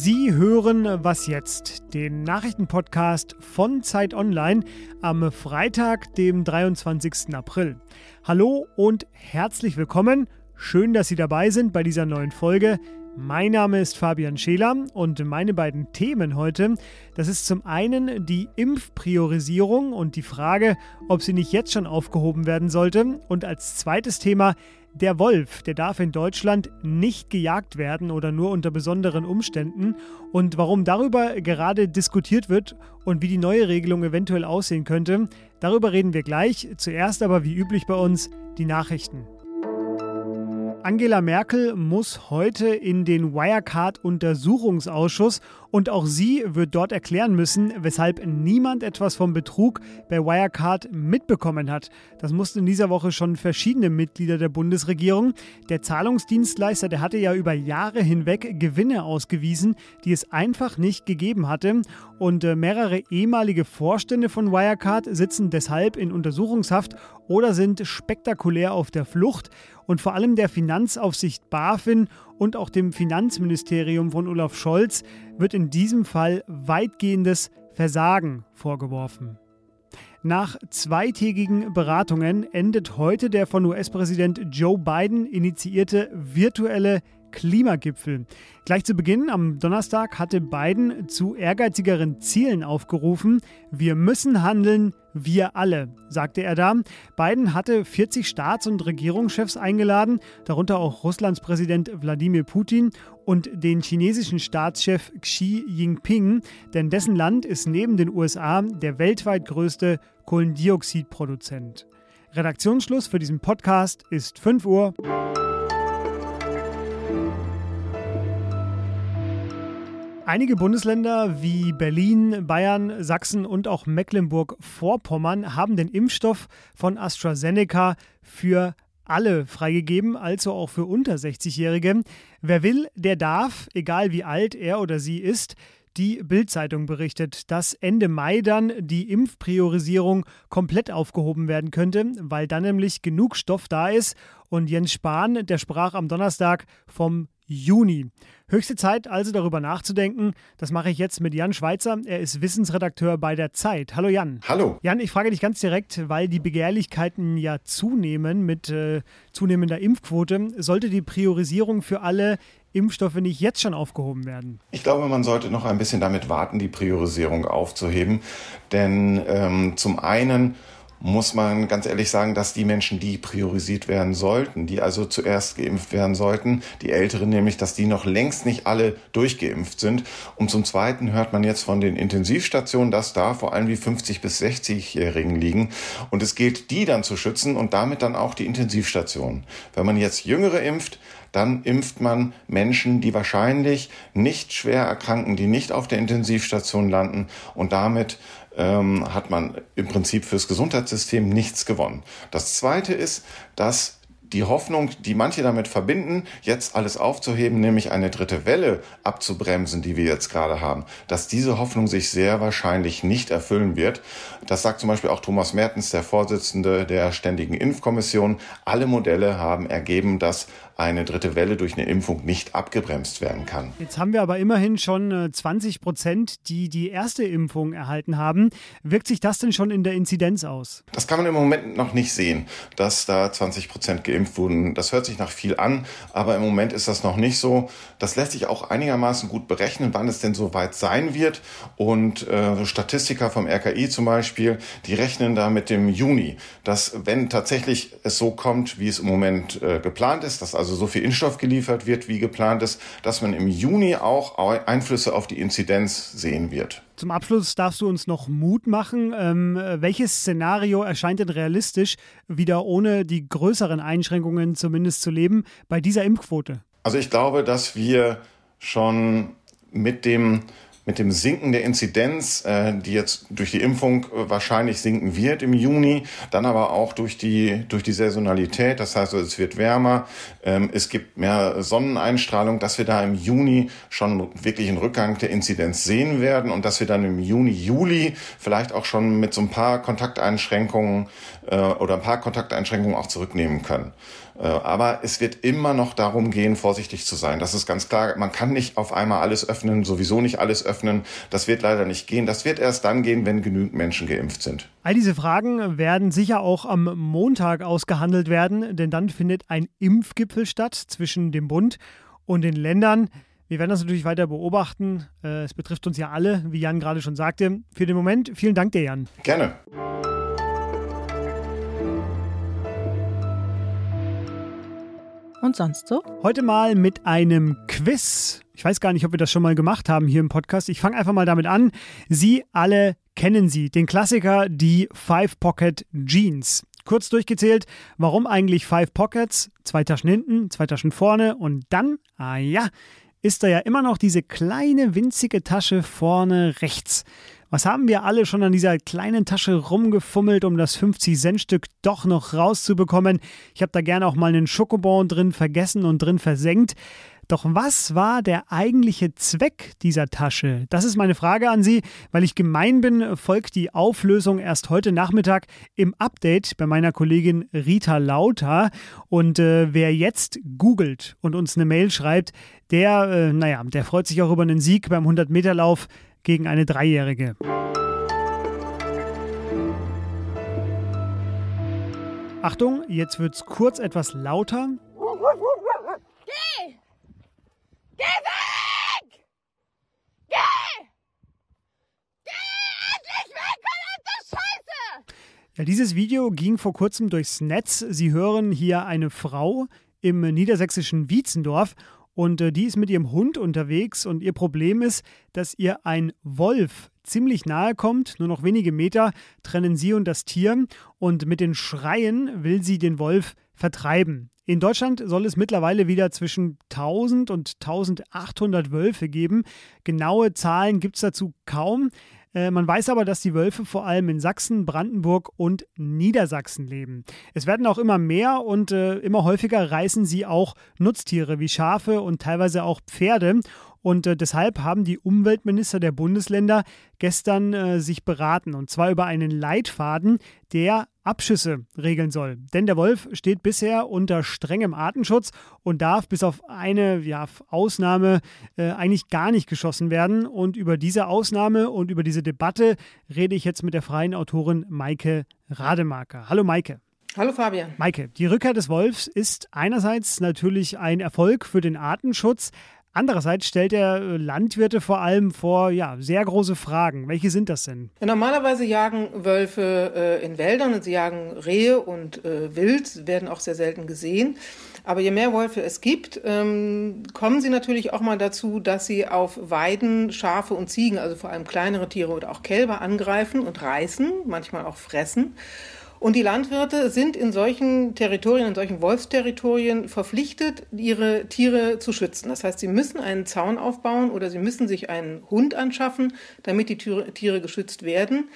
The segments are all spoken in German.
Sie hören Was jetzt, den Nachrichtenpodcast von Zeit Online am Freitag, dem 23. April. Hallo und herzlich willkommen. Schön, dass Sie dabei sind bei dieser neuen Folge. Mein Name ist Fabian Scheler und meine beiden Themen heute, das ist zum einen die Impfpriorisierung und die Frage, ob sie nicht jetzt schon aufgehoben werden sollte und als zweites Thema der Wolf, der darf in Deutschland nicht gejagt werden oder nur unter besonderen Umständen. Und warum darüber gerade diskutiert wird und wie die neue Regelung eventuell aussehen könnte, darüber reden wir gleich. Zuerst aber wie üblich bei uns die Nachrichten. Angela Merkel muss heute in den Wirecard-Untersuchungsausschuss und auch sie wird dort erklären müssen, weshalb niemand etwas vom Betrug bei Wirecard mitbekommen hat. Das mussten in dieser Woche schon verschiedene Mitglieder der Bundesregierung. Der Zahlungsdienstleister, der hatte ja über Jahre hinweg Gewinne ausgewiesen, die es einfach nicht gegeben hatte. Und äh, mehrere ehemalige Vorstände von Wirecard sitzen deshalb in Untersuchungshaft oder sind spektakulär auf der Flucht. Und vor allem der Finanzaufsicht BaFin und auch dem Finanzministerium von Olaf Scholz wird in diesem Fall weitgehendes Versagen vorgeworfen. Nach zweitägigen Beratungen endet heute der von US-Präsident Joe Biden initiierte virtuelle Klimagipfel. Gleich zu Beginn am Donnerstag hatte Biden zu ehrgeizigeren Zielen aufgerufen. Wir müssen handeln, wir alle, sagte er da. Biden hatte 40 Staats- und Regierungschefs eingeladen, darunter auch Russlands Präsident Wladimir Putin und den chinesischen Staatschef Xi Jinping, denn dessen Land ist neben den USA der weltweit größte Kohlendioxidproduzent. Redaktionsschluss für diesen Podcast ist 5 Uhr. Einige Bundesländer wie Berlin, Bayern, Sachsen und auch Mecklenburg-Vorpommern haben den Impfstoff von AstraZeneca für alle freigegeben, also auch für unter 60-Jährige. Wer will, der darf, egal wie alt er oder sie ist. Die Bild-Zeitung berichtet, dass Ende Mai dann die Impfpriorisierung komplett aufgehoben werden könnte, weil dann nämlich genug Stoff da ist. Und Jens Spahn, der sprach am Donnerstag vom Juni. Höchste Zeit also darüber nachzudenken. Das mache ich jetzt mit Jan Schweitzer. Er ist Wissensredakteur bei der Zeit. Hallo Jan. Hallo. Jan, ich frage dich ganz direkt, weil die Begehrlichkeiten ja zunehmen mit äh, zunehmender Impfquote. Sollte die Priorisierung für alle Impfstoffe nicht jetzt schon aufgehoben werden? Ich glaube, man sollte noch ein bisschen damit warten, die Priorisierung aufzuheben. Denn ähm, zum einen muss man ganz ehrlich sagen, dass die Menschen, die priorisiert werden sollten, die also zuerst geimpft werden sollten, die Älteren nämlich, dass die noch längst nicht alle durchgeimpft sind. Und zum Zweiten hört man jetzt von den Intensivstationen, dass da vor allem die 50 bis 60-Jährigen liegen. Und es gilt, die dann zu schützen und damit dann auch die Intensivstationen. Wenn man jetzt Jüngere impft, dann impft man Menschen, die wahrscheinlich nicht schwer erkranken, die nicht auf der Intensivstation landen und damit ähm, hat man im Prinzip fürs Gesundheitssystem nichts gewonnen. Das Zweite ist, dass die Hoffnung, die manche damit verbinden, jetzt alles aufzuheben, nämlich eine dritte Welle abzubremsen, die wir jetzt gerade haben, dass diese Hoffnung sich sehr wahrscheinlich nicht erfüllen wird. Das sagt zum Beispiel auch Thomas Mertens, der Vorsitzende der Ständigen Impfkommission. Alle Modelle haben ergeben, dass eine dritte Welle durch eine Impfung nicht abgebremst werden kann. Jetzt haben wir aber immerhin schon 20 äh, Prozent, die die erste Impfung erhalten haben. Wirkt sich das denn schon in der Inzidenz aus? Das kann man im Moment noch nicht sehen, dass da 20 Prozent geimpft wurden. Das hört sich nach viel an, aber im Moment ist das noch nicht so. Das lässt sich auch einigermaßen gut berechnen, wann es denn so weit sein wird. Und äh, Statistiker vom RKI zum Beispiel, die rechnen da mit dem Juni, dass wenn tatsächlich es so kommt, wie es im Moment äh, geplant ist, dass also also so viel Impfstoff geliefert wird, wie geplant ist, dass man im Juni auch Einflüsse auf die Inzidenz sehen wird. Zum Abschluss darfst du uns noch Mut machen. Ähm, welches Szenario erscheint denn realistisch, wieder ohne die größeren Einschränkungen zumindest zu leben, bei dieser Impfquote? Also ich glaube, dass wir schon mit dem mit dem Sinken der Inzidenz, äh, die jetzt durch die Impfung äh, wahrscheinlich sinken wird im Juni, dann aber auch durch die, durch die Saisonalität, das heißt, es wird wärmer, ähm, es gibt mehr Sonneneinstrahlung, dass wir da im Juni schon wirklich einen Rückgang der Inzidenz sehen werden und dass wir dann im Juni, Juli vielleicht auch schon mit so ein paar Kontakteinschränkungen äh, oder ein paar Kontakteinschränkungen auch zurücknehmen können. Äh, aber es wird immer noch darum gehen, vorsichtig zu sein. Das ist ganz klar. Man kann nicht auf einmal alles öffnen, sowieso nicht alles öffnen. Das wird leider nicht gehen. Das wird erst dann gehen, wenn genügend Menschen geimpft sind. All diese Fragen werden sicher auch am Montag ausgehandelt werden, denn dann findet ein Impfgipfel statt zwischen dem Bund und den Ländern. Wir werden das natürlich weiter beobachten. Äh, es betrifft uns ja alle, wie Jan gerade schon sagte. Für den Moment vielen Dank dir, Jan. Gerne. Und sonst so? Heute mal mit einem Quiz. Ich weiß gar nicht, ob wir das schon mal gemacht haben hier im Podcast. Ich fange einfach mal damit an. Sie alle kennen sie, den Klassiker, die Five Pocket Jeans. Kurz durchgezählt, warum eigentlich Five Pockets? Zwei Taschen hinten, zwei Taschen vorne und dann, ah ja, ist da ja immer noch diese kleine winzige Tasche vorne rechts. Was haben wir alle schon an dieser kleinen Tasche rumgefummelt, um das 50-Cent-Stück doch noch rauszubekommen? Ich habe da gerne auch mal einen Schokobon drin vergessen und drin versenkt. Doch was war der eigentliche Zweck dieser Tasche? Das ist meine Frage an Sie. Weil ich gemein bin, folgt die Auflösung erst heute Nachmittag im Update bei meiner Kollegin Rita Lauter. Und äh, wer jetzt googelt und uns eine Mail schreibt, der, äh, naja, der freut sich auch über einen Sieg beim 100-Meter-Lauf gegen eine Dreijährige. Achtung, jetzt wird es kurz etwas lauter. Geh! Geh weg! Geh! Geh endlich weg, verdammte Scheiße! Ja, dieses Video ging vor kurzem durchs Netz. Sie hören hier eine Frau im niedersächsischen Wietzendorf und äh, die ist mit ihrem Hund unterwegs und ihr Problem ist, dass ihr ein Wolf ziemlich nahe kommt, nur noch wenige Meter trennen sie und das Tier und mit den Schreien will sie den Wolf vertreiben. In Deutschland soll es mittlerweile wieder zwischen 1000 und 1800 Wölfe geben. Genaue Zahlen gibt es dazu kaum. Äh, man weiß aber, dass die Wölfe vor allem in Sachsen, Brandenburg und Niedersachsen leben. Es werden auch immer mehr und äh, immer häufiger reißen sie auch Nutztiere wie Schafe und teilweise auch Pferde. Und äh, deshalb haben die Umweltminister der Bundesländer gestern äh, sich beraten. Und zwar über einen Leitfaden, der Abschüsse regeln soll. Denn der Wolf steht bisher unter strengem Artenschutz und darf bis auf eine ja, Ausnahme äh, eigentlich gar nicht geschossen werden. Und über diese Ausnahme und über diese Debatte rede ich jetzt mit der freien Autorin Maike Rademaker. Hallo Maike. Hallo Fabian. Maike, die Rückkehr des Wolfs ist einerseits natürlich ein Erfolg für den Artenschutz, Andererseits stellt er äh, Landwirte vor allem vor ja, sehr große Fragen. Welche sind das denn? Ja, normalerweise jagen Wölfe äh, in Wäldern und sie jagen Rehe und äh, Wild, werden auch sehr selten gesehen. Aber je mehr Wölfe es gibt, ähm, kommen sie natürlich auch mal dazu, dass sie auf Weiden Schafe und Ziegen, also vor allem kleinere Tiere oder auch Kälber angreifen und reißen, manchmal auch fressen. Und die Landwirte sind in solchen Territorien, in solchen Wolfsterritorien verpflichtet, ihre Tiere zu schützen. Das heißt, sie müssen einen Zaun aufbauen oder sie müssen sich einen Hund anschaffen, damit die Tiere geschützt werden.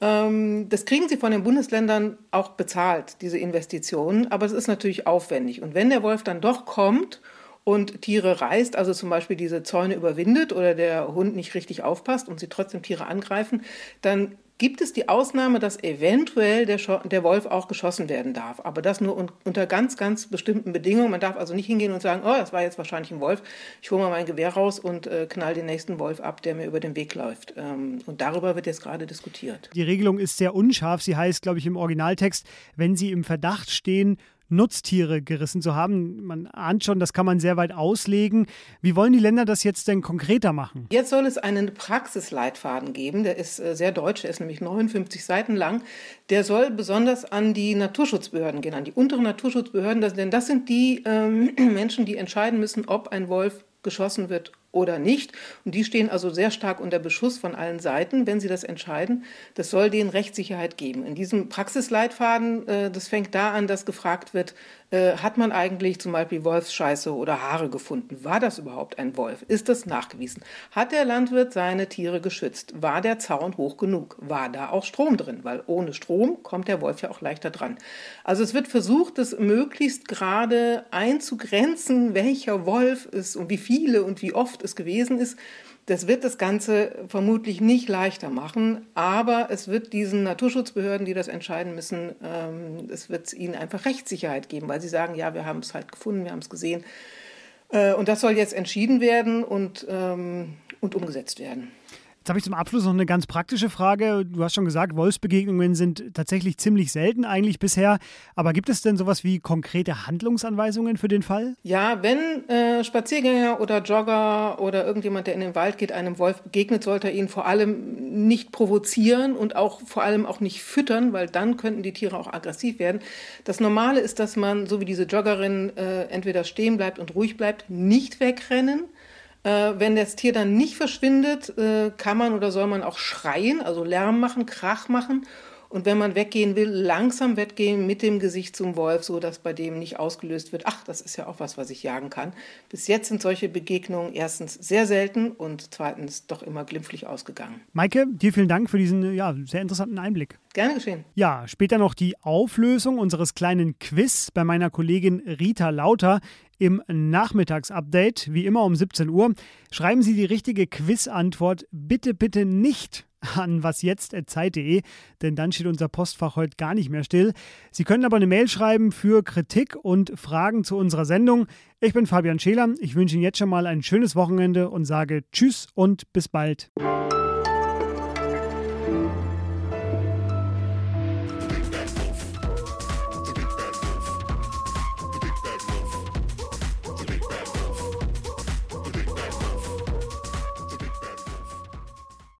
Ähm, das kriegen sie von den Bundesländern auch bezahlt, diese Investitionen, aber es ist natürlich aufwendig. Und wenn der Wolf dann doch kommt und Tiere reißt, also zum Beispiel diese Zäune überwindet oder der Hund nicht richtig aufpasst und sie trotzdem Tiere angreifen, dann gibt es die Ausnahme, dass eventuell der, der, Wolf auch geschossen werden darf. Aber das nur un unter ganz, ganz bestimmten Bedingungen. Man darf also nicht hingehen und sagen, oh, das war jetzt wahrscheinlich ein Wolf. Ich hole mal mein Gewehr raus und äh, knall den nächsten Wolf ab, der mir über den Weg läuft. Ähm, und darüber wird jetzt gerade diskutiert. Die Regelung ist sehr unscharf. Sie heißt, glaube ich, im Originaltext, wenn Sie im Verdacht stehen, Nutztiere gerissen zu haben. Man ahnt schon, das kann man sehr weit auslegen. Wie wollen die Länder das jetzt denn konkreter machen? Jetzt soll es einen Praxisleitfaden geben, der ist äh, sehr deutsch, der ist nämlich 59 Seiten lang. Der soll besonders an die Naturschutzbehörden gehen, an die unteren Naturschutzbehörden, denn das sind die ähm, Menschen, die entscheiden müssen, ob ein Wolf geschossen wird oder nicht. Und die stehen also sehr stark unter Beschuss von allen Seiten, wenn sie das entscheiden. Das soll denen Rechtssicherheit geben. In diesem Praxisleitfaden, äh, das fängt da an, dass gefragt wird, äh, hat man eigentlich zum Beispiel Wolfsscheiße oder Haare gefunden? War das überhaupt ein Wolf? Ist das nachgewiesen? Hat der Landwirt seine Tiere geschützt? War der Zaun hoch genug? War da auch Strom drin? Weil ohne Strom kommt der Wolf ja auch leichter dran. Also es wird versucht, das möglichst gerade einzugrenzen, welcher Wolf ist und wie viele und wie oft es gewesen ist. Das wird das Ganze vermutlich nicht leichter machen, aber es wird diesen Naturschutzbehörden, die das entscheiden müssen, ähm, es wird ihnen einfach Rechtssicherheit geben, weil sie sagen, ja, wir haben es halt gefunden, wir haben es gesehen. Äh, und das soll jetzt entschieden werden und, ähm, und umgesetzt werden. Jetzt habe ich zum Abschluss noch eine ganz praktische Frage. Du hast schon gesagt, Wolfsbegegnungen sind tatsächlich ziemlich selten eigentlich bisher. Aber gibt es denn sowas wie konkrete Handlungsanweisungen für den Fall? Ja, wenn äh, Spaziergänger oder Jogger oder irgendjemand, der in den Wald geht, einem Wolf begegnet, sollte er ihn vor allem nicht provozieren und auch vor allem auch nicht füttern, weil dann könnten die Tiere auch aggressiv werden. Das Normale ist, dass man, so wie diese Joggerin, äh, entweder stehen bleibt und ruhig bleibt, nicht wegrennen wenn das Tier dann nicht verschwindet, äh, kann man oder soll man auch schreien, also Lärm machen, Krach machen. Und wenn man weggehen will, langsam weggehen mit dem Gesicht zum Wolf, so dass bei dem nicht ausgelöst wird, ach, das ist ja auch was, was ich jagen kann. Bis jetzt sind solche Begegnungen erstens sehr selten und zweitens doch immer glimpflich ausgegangen. Maike, dir vielen Dank für diesen ja, sehr interessanten Einblick. Gerne geschehen. Ja, später noch die Auflösung unseres kleinen Quiz bei meiner Kollegin Rita Lauter im Nachmittagsupdate, wie immer um 17 Uhr. Schreiben Sie die richtige Quizantwort bitte, bitte nicht an wasjetzt.zeit.de, denn dann steht unser Postfach heute gar nicht mehr still. Sie können aber eine Mail schreiben für Kritik und Fragen zu unserer Sendung. Ich bin Fabian Scheler. Ich wünsche Ihnen jetzt schon mal ein schönes Wochenende und sage Tschüss und bis bald.